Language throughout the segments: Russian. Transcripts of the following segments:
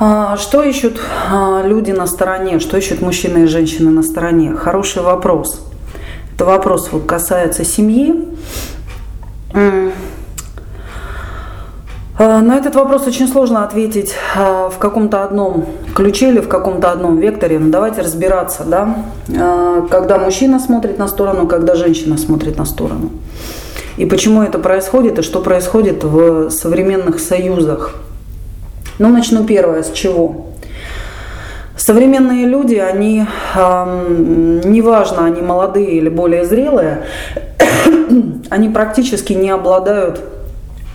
А, что ищут а, люди на стороне, что ищут мужчины и женщины на стороне? Хороший вопрос. Это вопрос вот касается семьи. А, на этот вопрос очень сложно ответить в каком-то одном ключе или в каком-то одном векторе. Но давайте разбираться, да, когда мужчина смотрит на сторону, когда женщина смотрит на сторону. И почему это происходит, и что происходит в современных союзах. Ну, начну первое, с чего? Современные люди, они, э, неважно, они молодые или более зрелые, они практически не обладают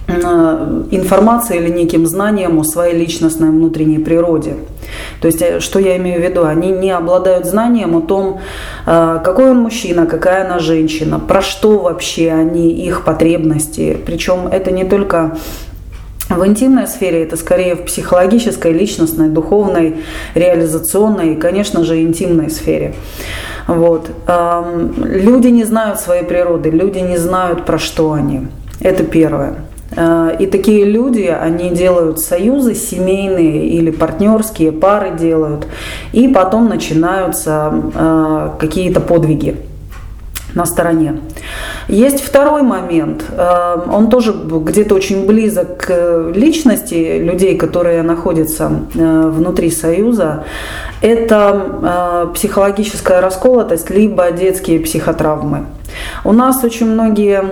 Э, информацией или неким знанием о своей личностной внутренней природе. То есть, э, что я имею в виду? Они не обладают знанием о том, э, какой он мужчина, какая она женщина, про что вообще они, их потребности. Причем это не только в интимной сфере, это скорее в психологической, личностной, духовной, реализационной и, конечно же, интимной сфере. Вот. Люди не знают своей природы, люди не знают, про что они. Это первое. Э, и такие люди, они делают союзы семейные или партнерские, пары делают, и потом начинаются э, какие-то подвиги на стороне. Есть второй момент, э, он тоже где-то очень близок к личности людей, которые находятся внутри союза. Это психологическая расколотость, либо детские психотравмы. У нас очень многие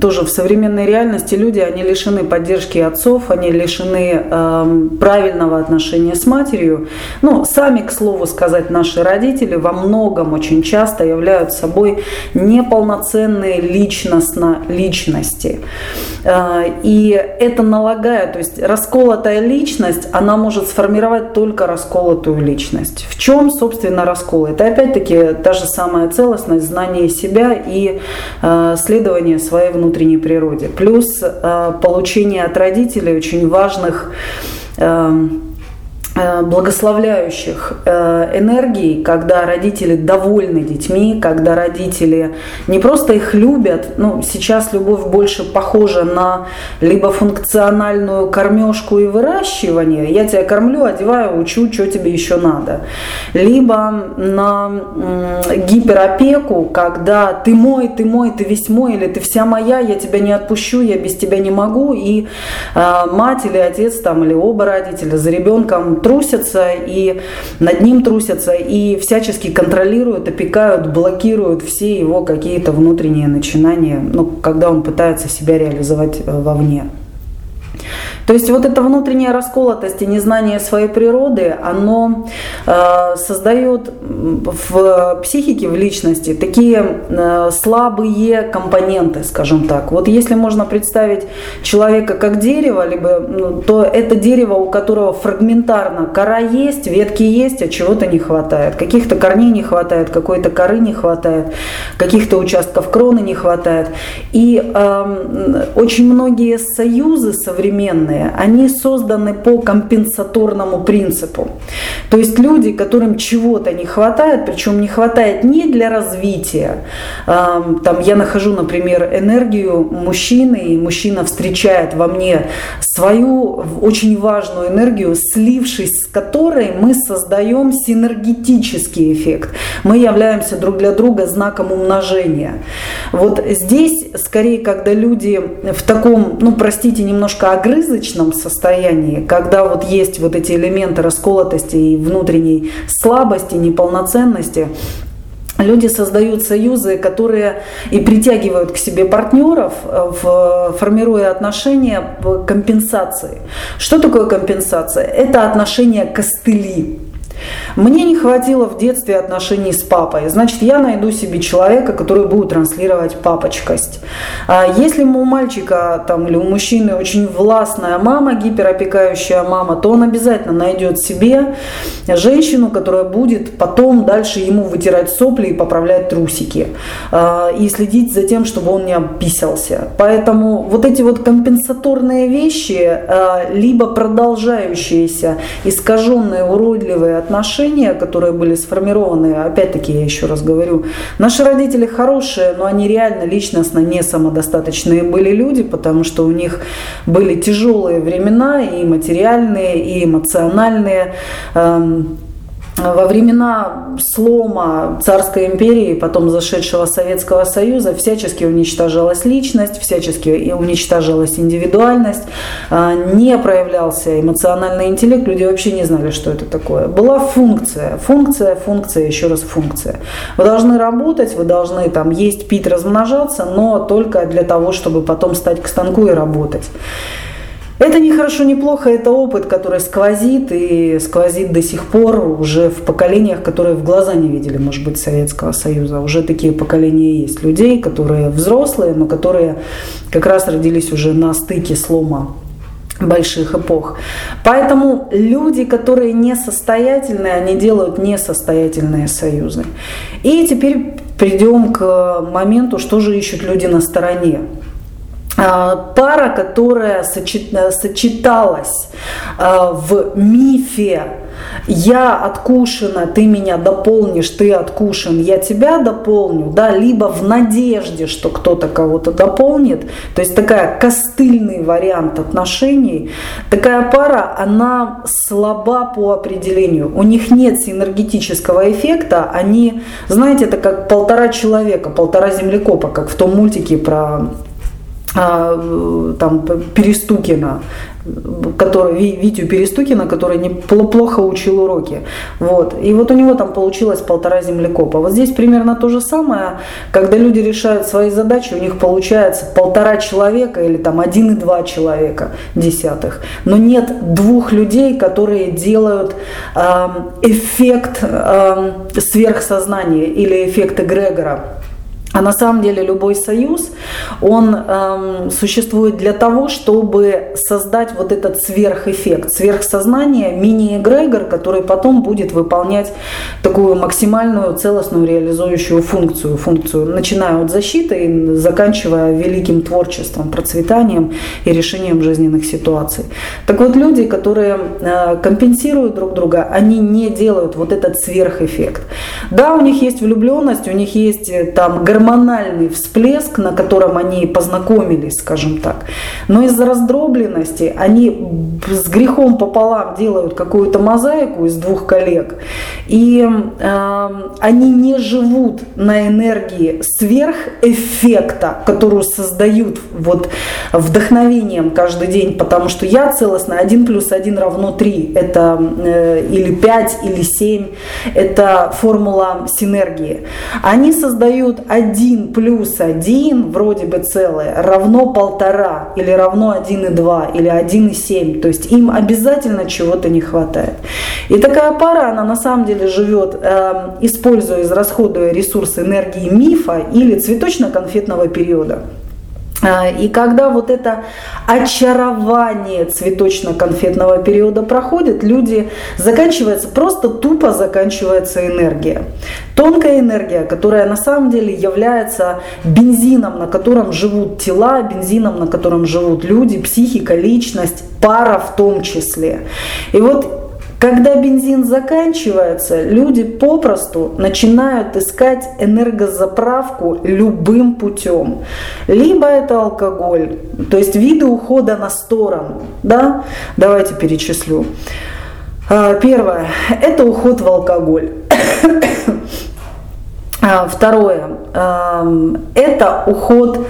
тоже в современной реальности люди, они лишены поддержки отцов, они лишены э, правильного отношения с матерью. Ну, сами, к слову сказать, наши родители во многом очень часто являются собой неполноценные личностно личности. Э, и это налагает, то есть расколотая личность, она может сформировать только расколотую личность. В чем, собственно, раскол? Это опять-таки та же самая целостность, знание себя и э, следование своей внутренней природе. Плюс э, получение от родителей очень важных э, Э, благословляющих э, энергий, когда родители довольны детьми, когда родители не просто их любят, ну, сейчас любовь больше похожа на либо функциональную кормежку и выращивание, я тебя кормлю, одеваю, учу, что тебе еще надо, либо на гиперопеку, когда ты мой, ты мой, ты весь мой, или ты вся моя, я тебя не отпущу, я без тебя не могу, и э, мать или отец там, или оба родителя за ребенком трусятся, и над ним трусятся, и всячески контролируют, опекают, блокируют все его какие-то внутренние начинания, ну, когда он пытается себя реализовать э, вовне. То есть вот эта внутренняя расколотость и незнание своей природы, оно э, создает в психике, в личности такие э, слабые компоненты, скажем так. Вот если можно представить человека как дерево, либо, ну, то это дерево, у которого фрагментарно кора есть, ветки есть, а чего-то не хватает. Каких-то корней не хватает, какой-то коры не хватает, каких-то участков кроны не хватает. И э, очень многие союзы современные, данные, они созданы по компенсаторному принципу. То есть люди, которым чего-то не хватает, причем не хватает не для развития. Там я нахожу, например, энергию мужчины, и мужчина встречает во мне свою очень важную энергию, слившись с которой мы создаем синергетический эффект. Мы являемся друг для друга знаком умножения. Вот здесь, скорее, когда люди в таком, ну, простите, немножко огрызочном, состоянии, когда вот есть вот эти элементы расколотости и внутренней слабости, неполноценности, Люди создают союзы, которые и притягивают к себе партнеров, в, формируя отношения в компенсации. Что такое компенсация? Это отношения костыли. Мне не хватило в детстве отношений с папой. Значит, я найду себе человека, который будет транслировать папочкость. А если у мальчика там, или у мужчины очень властная мама, гиперопекающая мама, то он обязательно найдет себе женщину, которая будет потом дальше ему вытирать сопли и поправлять трусики. А, и следить за тем, чтобы он не обписался. Поэтому вот эти вот компенсаторные вещи, а, либо продолжающиеся искаженные, уродливые отношения, отношения, которые были сформированы, опять-таки я еще раз говорю, наши родители хорошие, но они реально личностно не самодостаточные были люди, потому что у них были тяжелые времена и материальные, и эмоциональные. Эм, во времена слома царской империи, потом зашедшего Советского Союза, всячески уничтожалась личность, всячески уничтожалась индивидуальность, а, не проявлялся эмоциональный интеллект, люди вообще не знали, что это такое. Была функция, функция, функция, еще раз функция. Вы должны работать, вы должны там есть, пить, размножаться, но только для того, чтобы потом стать к станку и работать. Это не хорошо, не плохо, это опыт, который сквозит и сквозит до сих пор уже в поколениях, которые в глаза не видели, может быть, Советского Союза. Уже такие поколения есть людей, которые взрослые, но которые как раз родились уже на стыке слома больших эпох. Поэтому люди, которые несостоятельные, они делают несостоятельные союзы. И теперь придем к моменту, что же ищут люди на стороне. А, пара, которая сочеталась а, в мифе я откушена, ты меня дополнишь, ты откушен, я тебя дополню, да, либо в надежде, что кто-то кого-то дополнит, то есть такая костыльный вариант отношений, такая пара, она слаба по определению, у них нет синергетического эффекта, они, знаете, это как полтора человека, полтора землекопа, как в том мультике про там Перестукина, который, Витю Перестукина, который неплохо учил уроки. Вот. И вот у него там получилось полтора землекопа. Вот здесь примерно то же самое, когда люди решают свои задачи, у них получается полтора человека или там один и два человека десятых. Но нет двух людей, которые делают э, эффект э, сверхсознания или эффект эгрегора. А на самом деле любой союз, он эм, существует для того, чтобы создать вот этот сверхэффект, сверхсознание, мини-эгрегор, который потом будет выполнять такую максимальную целостную реализующую функцию, функцию, начиная от защиты и заканчивая великим творчеством, процветанием и решением жизненных ситуаций. Так вот, люди, которые э, компенсируют друг друга, они не делают вот этот сверхэффект. Да, у них есть влюбленность, у них есть э, там гармония, гормональный всплеск, на котором они познакомились, скажем так. Но из-за раздробленности они с грехом пополам делают какую-то мозаику из двух коллег, и э, они не живут на энергии сверхэффекта, которую создают вот вдохновением каждый день, потому что я целостно 1 плюс 1 равно 3, это э, или 5, или 7, это формула синергии. Они создают 1 плюс 1, вроде бы целое, равно полтора, или равно 1,2, или 1,7. То есть им обязательно чего-то не хватает. И такая пара, она на самом деле живет, э, используя, израсходуя ресурсы энергии мифа или цветочно-конфетного периода. А, и когда вот это очарование цветочно-конфетного периода проходит, люди заканчивается, просто тупо заканчивается энергия. Тонкая энергия, которая на самом деле является бензином, на котором живут тела, бензином, на котором живут люди, психика, личность, пара в том числе. И вот когда бензин заканчивается, люди попросту начинают искать энергозаправку любым путем. Либо это алкоголь, то есть виды ухода на сторону. Да? Давайте перечислю. А, первое – это уход в алкоголь. А, второе – это уход в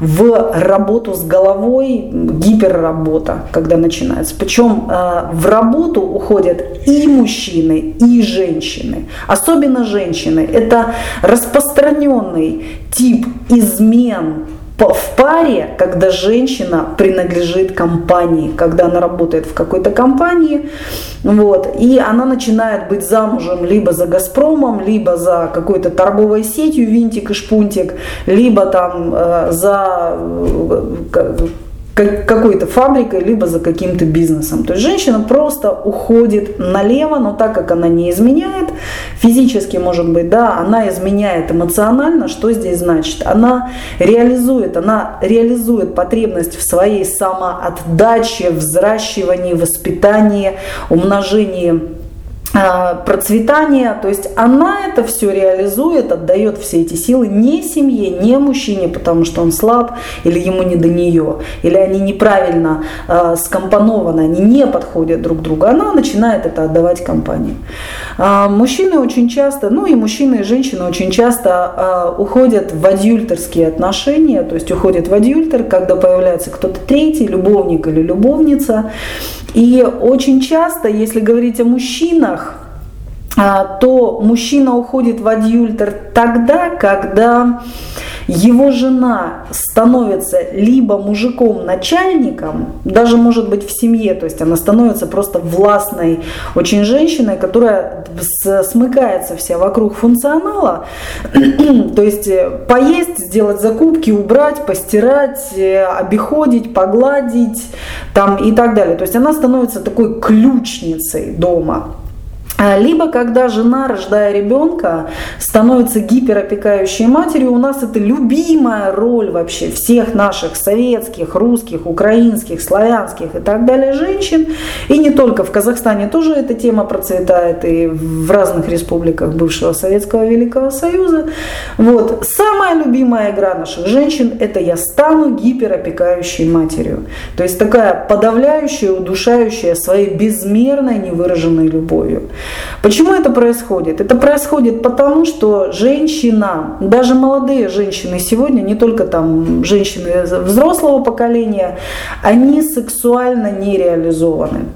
работу с головой, гиперработа, когда начинается. Причем э, в работу уходят и мужчины, и женщины. Особенно женщины. Это распространенный тип измен в паре, когда женщина принадлежит компании, когда она работает в какой-то компании, вот, и она начинает быть замужем либо за Газпромом, либо за какой-то торговой сетью Винтик и Шпунтик, либо там э, за э, какой-то фабрикой, либо за каким-то бизнесом. То есть женщина просто уходит налево, но так как она не изменяет, физически, может быть, да, она изменяет эмоционально, что здесь значит? Она реализует, она реализует потребность в своей самоотдаче, взращивании, воспитании, умножении а, процветание, то есть она это все реализует, отдает все эти силы не семье, не мужчине, потому что он слаб или ему не до нее, или они неправильно э, скомпонованы, они не подходят друг другу. Она начинает это отдавать компании. Э, мужчины очень часто, ну и мужчины и женщины очень часто уходят в адюльтерские отношения, то есть уходят в адюльтер, когда появляется кто-то третий, любовник или любовница. И очень часто, если говорить о мужчинах, а, то мужчина уходит в адюльтер тогда, когда его жена становится либо мужиком-начальником, даже может быть в семье, то есть она становится просто властной очень женщиной, которая смыкается вся вокруг функционала, то есть э, поесть, сделать закупки, убрать, постирать, э, обиходить, погладить там и так далее. То есть она становится такой ключницей дома. А, либо когда жена, рождая ребенка, становится гиперопекающей матерью, у нас это любимая роль вообще всех наших советских, русских, украинских, славянских и так далее женщин. И не только в Казахстане тоже эта тема процветает, и в разных республиках бывшего Советского Великого Союза. Вот. Самая любимая игра наших женщин – это «я стану гиперопекающей матерью». То есть такая подавляющая, удушающая своей безмерной невыраженной любовью. Почему это происходит? Это происходит потому, что женщина, даже молодые женщины сегодня, не только там женщины взрослого поколения, они сексуально не реализованы.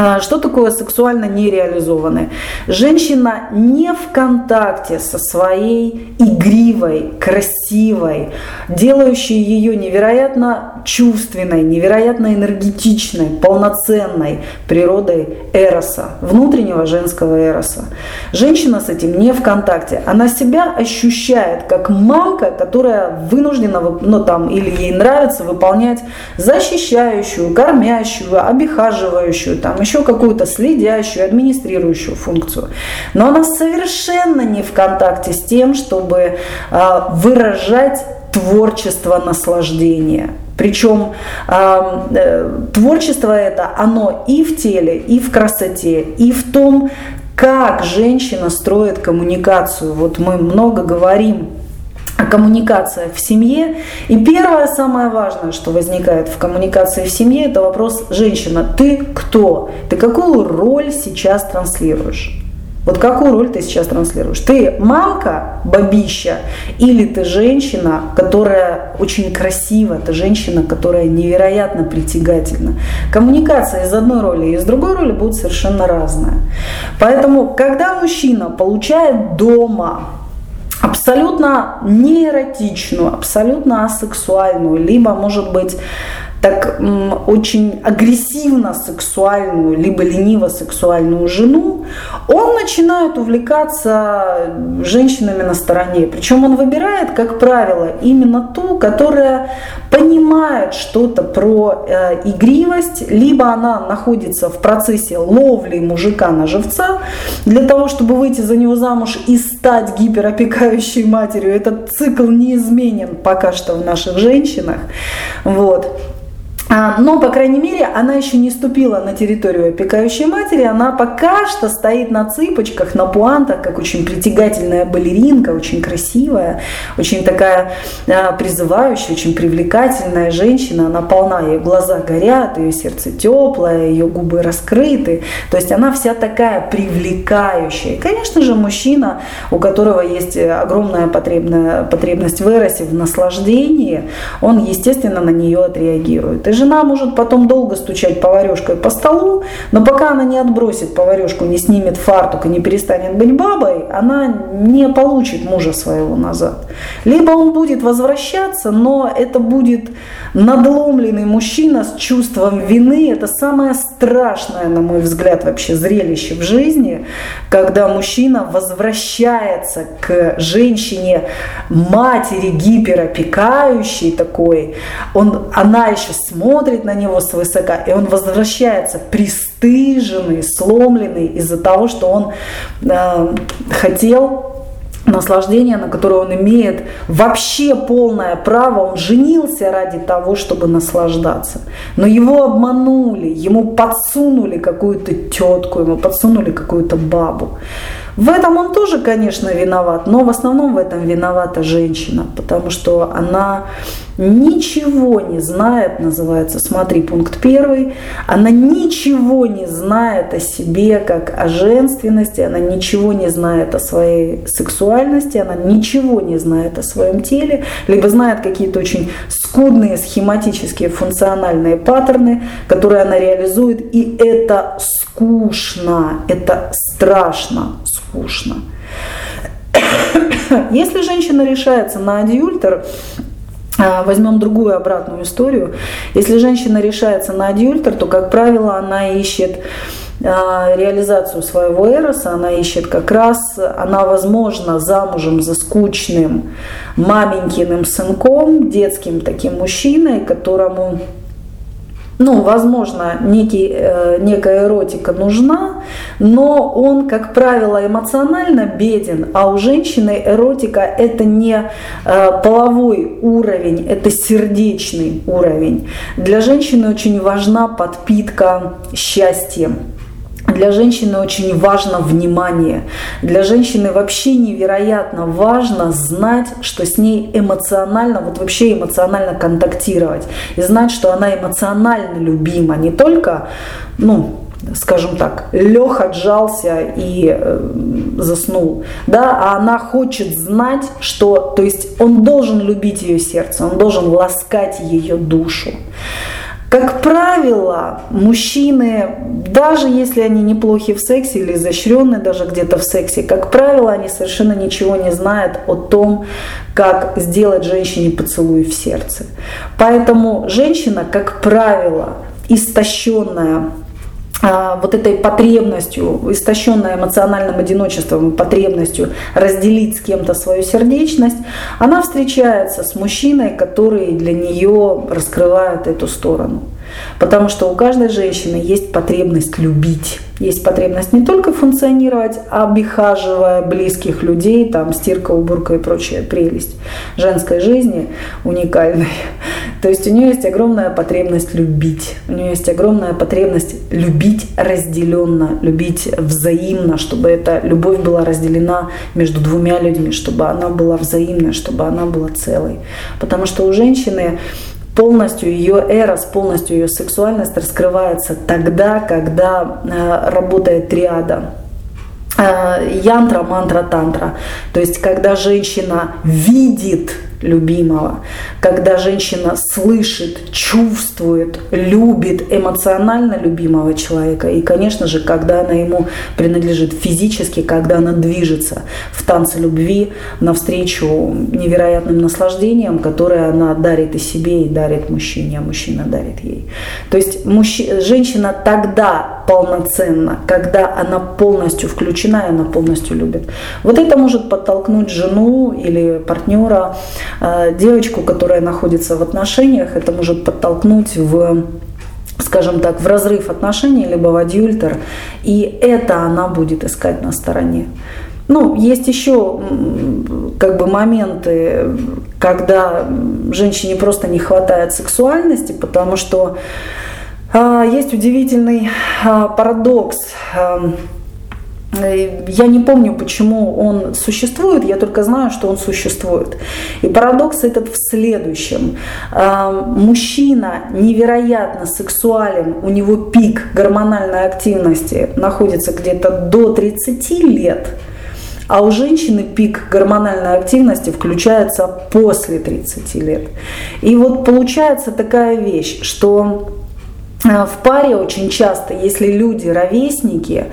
А, что такое сексуально нереализованное? Женщина не в контакте со своей игривой, красивой, делающей ее невероятно чувственной, невероятно энергетичной, полноценной природой эроса, внутреннего женского эроса. Женщина с этим не в контакте. Она себя ощущает как мамка, которая вынуждена, ну там, или ей нравится выполнять защищающую, кормящую, обихаживающую, там, еще какую-то следящую, администрирующую функцию. Но она совершенно не в контакте с тем, чтобы а, выражать творчество наслаждения. Причем э, творчество это, оно и в теле, и в красоте, и в том, как женщина строит коммуникацию. Вот мы много говорим коммуникация в семье. И первое, самое важное, что возникает в коммуникации в семье, это вопрос «женщина, ты кто? Ты какую роль сейчас транслируешь?» Вот какую роль ты сейчас транслируешь? Ты мамка, бабища, или ты женщина, которая очень красива, ты женщина, которая невероятно притягательна. Коммуникация из одной роли и из другой роли будет совершенно разная. Поэтому, когда мужчина получает дома абсолютно неэротичную, абсолютно асексуальную, либо, может быть, так очень агрессивно сексуальную, либо лениво сексуальную жену, он начинает увлекаться женщинами на стороне. Причем он выбирает, как правило, именно ту, которая понимает что-то про э, игривость, либо она находится в процессе ловли мужика на живца для того, чтобы выйти за него замуж и стать гиперопекающей матерью. Этот цикл неизменен пока что в наших женщинах. Вот. А, но, по крайней мере, она еще не ступила на территорию опекающей матери, она пока что стоит на цыпочках, на пуантах, как очень притягательная балеринка, очень красивая, очень такая а, призывающая, очень привлекательная женщина, она полна, ее глаза горят, ее сердце теплое, ее губы раскрыты, то есть она вся такая привлекающая. И, конечно же, мужчина, у которого есть огромная потребность в эросе, в наслаждении, он, естественно, на нее отреагирует. И жена может потом долго стучать поварешкой по столу, но пока она не отбросит поварешку, не снимет фартук и не перестанет быть бабой, она не получит мужа своего назад. Либо он будет возвращаться, но это будет надломленный мужчина с чувством вины. Это самое страшное, на мой взгляд, вообще зрелище в жизни, когда мужчина возвращается к женщине, матери гиперопекающей такой, он, она еще смотрит смотрит на него свысока, и он возвращается пристыженный, сломленный из-за того, что он э, хотел наслаждение, на которое он имеет вообще полное право. Он женился ради того, чтобы наслаждаться. Но его обманули, ему подсунули какую-то тетку, ему подсунули какую-то бабу. В этом он тоже, конечно, виноват, но в основном в этом виновата женщина, потому что она ничего не знает, называется, смотри, пункт первый, она ничего не знает о себе, как о женственности, она ничего не знает о своей сексуальности, она ничего не знает о своем теле, либо знает какие-то очень скудные схематические функциональные паттерны, которые она реализует, и это скучно, это страшно скучно. Если женщина решается на адюльтер, Возьмем другую обратную историю. Если женщина решается на адюльтер, то, как правило, она ищет а, реализацию своего эроса, она ищет как раз, она, возможно, замужем за скучным маменькиным сынком, детским таким мужчиной, которому ну, возможно, некий, э, некая эротика нужна, но он, как правило, эмоционально беден, а у женщины эротика это не э, половой уровень, это сердечный уровень. Для женщины очень важна подпитка счастьем. Для женщины очень важно внимание. Для женщины вообще невероятно важно знать, что с ней эмоционально, вот вообще эмоционально контактировать. И знать, что она эмоционально любима. Не только, ну, скажем так, лег, отжался и э, заснул, да, а она хочет знать, что, то есть он должен любить ее сердце, он должен ласкать ее душу. Как правило, мужчины, даже если они неплохи в сексе или изощренные даже где-то в сексе, как правило, они совершенно ничего не знают о том, как сделать женщине поцелуй в сердце. Поэтому женщина, как правило, истощенная вот этой потребностью, истощенной эмоциональным одиночеством, потребностью разделить с кем-то свою сердечность, она встречается с мужчиной, который для нее раскрывает эту сторону. Потому что у каждой женщины есть потребность любить. Есть потребность не только функционировать, обихаживая близких людей, там стирка, уборка и прочая прелесть женской жизни уникальной. То есть у нее есть огромная потребность любить. У нее есть огромная потребность любить разделенно, любить взаимно, чтобы эта любовь была разделена между двумя людьми, чтобы она была взаимной, чтобы она была целой. Потому что у женщины полностью ее эрос, полностью ее сексуальность раскрывается тогда, когда э, работает триада э, янтра, мантра, тантра. То есть, когда женщина видит любимого, когда женщина слышит, чувствует, любит эмоционально любимого человека, и, конечно же, когда она ему принадлежит физически, когда она движется в танце любви навстречу невероятным наслаждениям, которые она дарит и себе, и дарит мужчине, а мужчина дарит ей. То есть мужчина, женщина тогда полноценна, когда она полностью включена, и она полностью любит. Вот это может подтолкнуть жену или партнера девочку, которая находится в отношениях, это может подтолкнуть в скажем так, в разрыв отношений, либо в адюльтер, и это она будет искать на стороне. Ну, есть еще как бы моменты, когда женщине просто не хватает сексуальности, потому что э, есть удивительный э, парадокс. Э, Э, я не помню, почему он существует, я только знаю, что он существует. И парадокс этот в следующем. Э, мужчина невероятно сексуален, у него пик гормональной активности находится где-то до 30 лет, а у женщины пик гормональной активности включается после 30 лет. И вот получается такая вещь, что Э, в паре очень часто, если люди ровесники,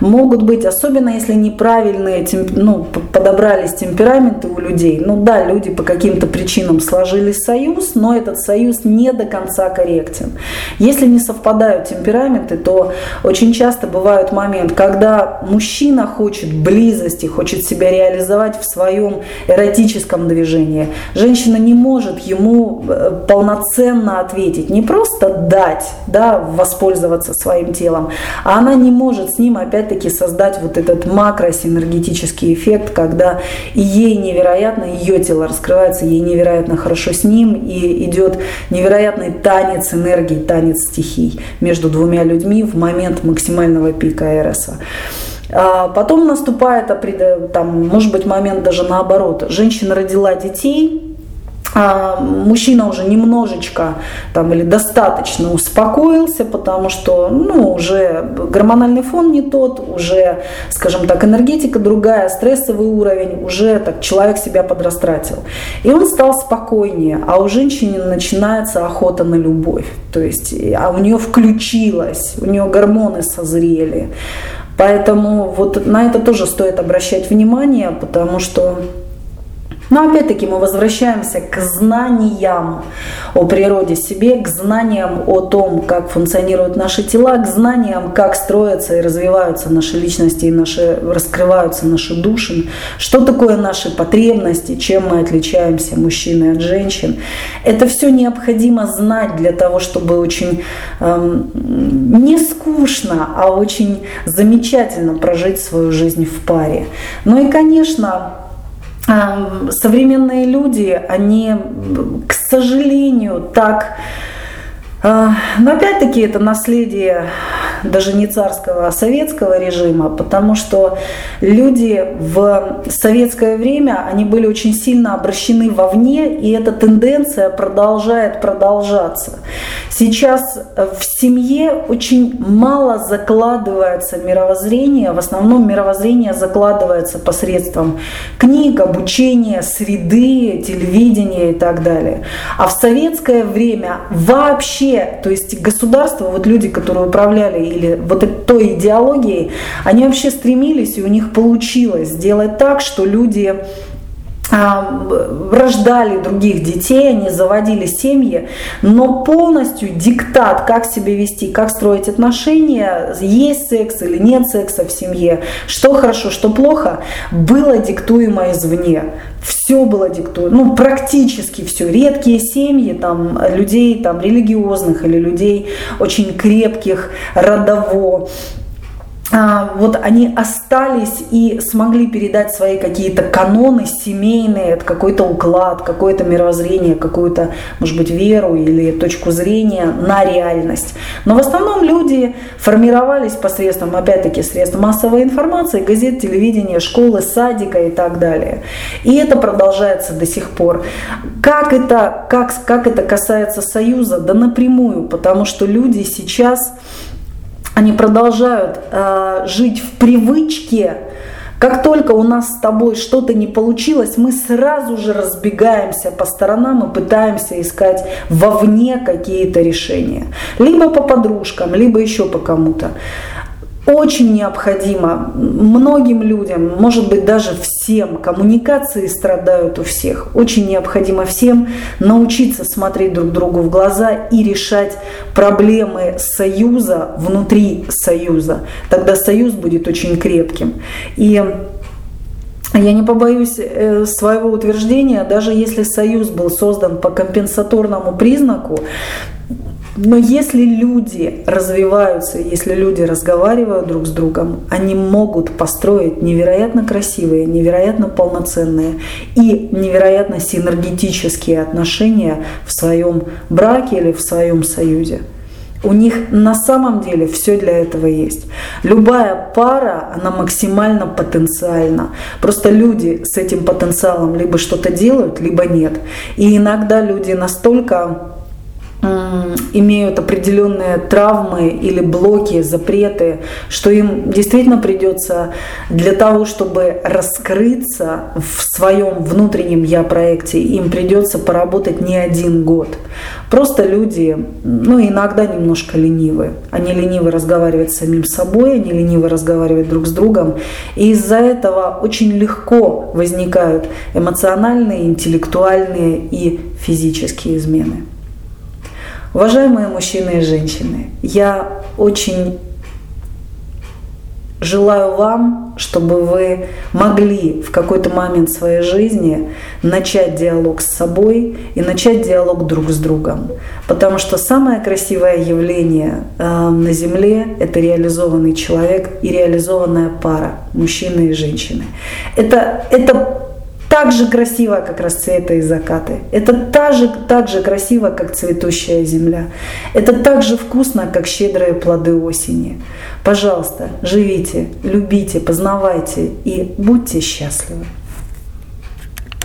могут быть, особенно если неправильные, ну, подобрались темпераменты у людей. Ну да, люди по каким-то причинам сложили союз, но этот союз не до конца корректен. Если не совпадают темпераменты, то очень часто бывает момент, когда мужчина хочет близости, хочет себя реализовать в своем эротическом движении. Женщина не может ему э, полноценно ответить, не просто дать, да, воспользоваться своим телом, а она не может с ним опять-таки создать вот этот макросинергетический эффект, когда ей невероятно, ее тело раскрывается, ей невероятно хорошо с ним, и идет невероятный танец энергии, танец стихий между двумя людьми в момент максимального пика Эроса. А потом наступает, там, может быть, момент даже наоборот. Женщина родила детей, а мужчина уже немножечко там, или достаточно успокоился, потому что ну, уже гормональный фон не тот, уже, скажем так, энергетика другая, стрессовый уровень, уже так человек себя подрастратил. И он стал спокойнее, а у женщины начинается охота на любовь. То есть, а у нее включилась, у нее гормоны созрели. Поэтому вот на это тоже стоит обращать внимание, потому что но опять-таки мы возвращаемся к знаниям о природе себе, к знаниям о том, как функционируют наши тела, к знаниям, как строятся и развиваются наши личности и наши, раскрываются наши души, что такое наши потребности, чем мы отличаемся, мужчины от женщин. Это все необходимо знать для того, чтобы очень эм, не скучно, а очень замечательно прожить свою жизнь в паре. Ну и, конечно, современные люди, они, к сожалению, так а, но опять-таки это наследие даже не царского, а советского режима, потому что люди в советское время, они были очень сильно обращены вовне, и эта тенденция продолжает продолжаться. Сейчас в семье очень мало закладывается мировоззрение, в основном мировоззрение закладывается посредством книг, обучения, среды, телевидения и так далее. А в советское время вообще то есть государство, вот люди, которые управляли или вот той идеологией, они вообще стремились, и у них получилось сделать так, что люди рождали других детей, они заводили семьи, но полностью диктат, как себя вести, как строить отношения, есть секс или нет секса в семье, что хорошо, что плохо, было диктуемо извне. Все было диктуемо, ну практически все. Редкие семьи там, людей там, религиозных или людей очень крепких, родово, а, вот они остались и смогли передать свои какие-то каноны семейные, какой-то уклад, какое-то мировоззрение, какую-то, может быть, веру или точку зрения на реальность. Но в основном люди формировались посредством, опять-таки, средств массовой информации, газет, телевидения, школы, садика и так далее. И это продолжается до сих пор. Как это, как, как это касается Союза? Да напрямую, потому что люди сейчас они продолжают э, жить в привычке, как только у нас с тобой что-то не получилось, мы сразу же разбегаемся по сторонам и пытаемся искать вовне какие-то решения. Либо по подружкам, либо еще по кому-то очень необходимо многим людям, может быть даже всем, коммуникации страдают у всех, очень необходимо всем научиться смотреть друг другу в глаза и решать проблемы союза внутри союза. Тогда союз будет очень крепким. И я не побоюсь э, своего утверждения, даже если союз был создан по компенсаторному признаку, но если люди развиваются, если люди разговаривают друг с другом, они могут построить невероятно красивые, невероятно полноценные и невероятно синергетические отношения в своем браке или в своем союзе. У них на самом деле все для этого есть. Любая пара, она максимально потенциальна. Просто люди с этим потенциалом либо что-то делают, либо нет. И иногда люди настолько имеют определенные травмы или блоки, запреты, что им действительно придется для того, чтобы раскрыться в своем внутреннем я-проекте, им придется поработать не один год. Просто люди, ну, иногда немножко ленивы. Они ленивы разговаривать с самим собой, они ленивы разговаривать друг с другом. И из-за этого очень легко возникают эмоциональные, интеллектуальные и физические измены. Уважаемые мужчины и женщины, я очень Желаю вам, чтобы вы могли в какой-то момент своей жизни начать диалог с собой и начать диалог друг с другом. Потому что самое красивое явление э, на Земле – это реализованный человек и реализованная пара, мужчины и женщины. Это, это так же красиво, как расцветы и закаты. Это так же, так же красиво, как цветущая земля. Это так же вкусно, как щедрые плоды осени. Пожалуйста, живите, любите, познавайте и будьте счастливы.